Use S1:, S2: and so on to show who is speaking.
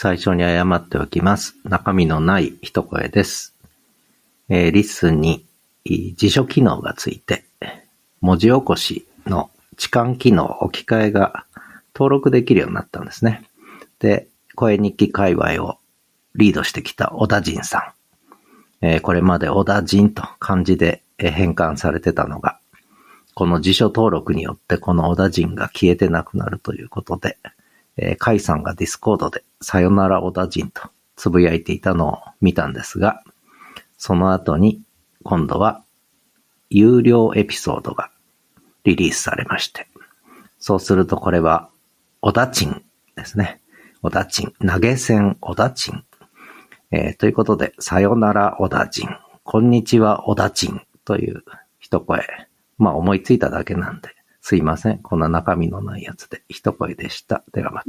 S1: 最初に謝っておきます。中身のない一声です。えーリスンに辞書機能がついて、文字起こしの置換機能置き換えが登録できるようになったんですね。で、声日記界隈をリードしてきた小田陣さん。えーこれまで小田陣と漢字で変換されてたのが、この辞書登録によってこの小田陣が消えてなくなるということで、えー、カイさんが Discord でさよなら小田陣とつぶやいていたのを見たんですが、その後に今度は有料エピソードがリリースされまして、そうするとこれはお駄賃ですね。お駄賃、投げ銭お駄賃。えーということで、さよなら小田陣、こんにちは odachin という一声。まあ思いついただけなんで、すいません。こんな中身のないやつで一声でした。ではまた。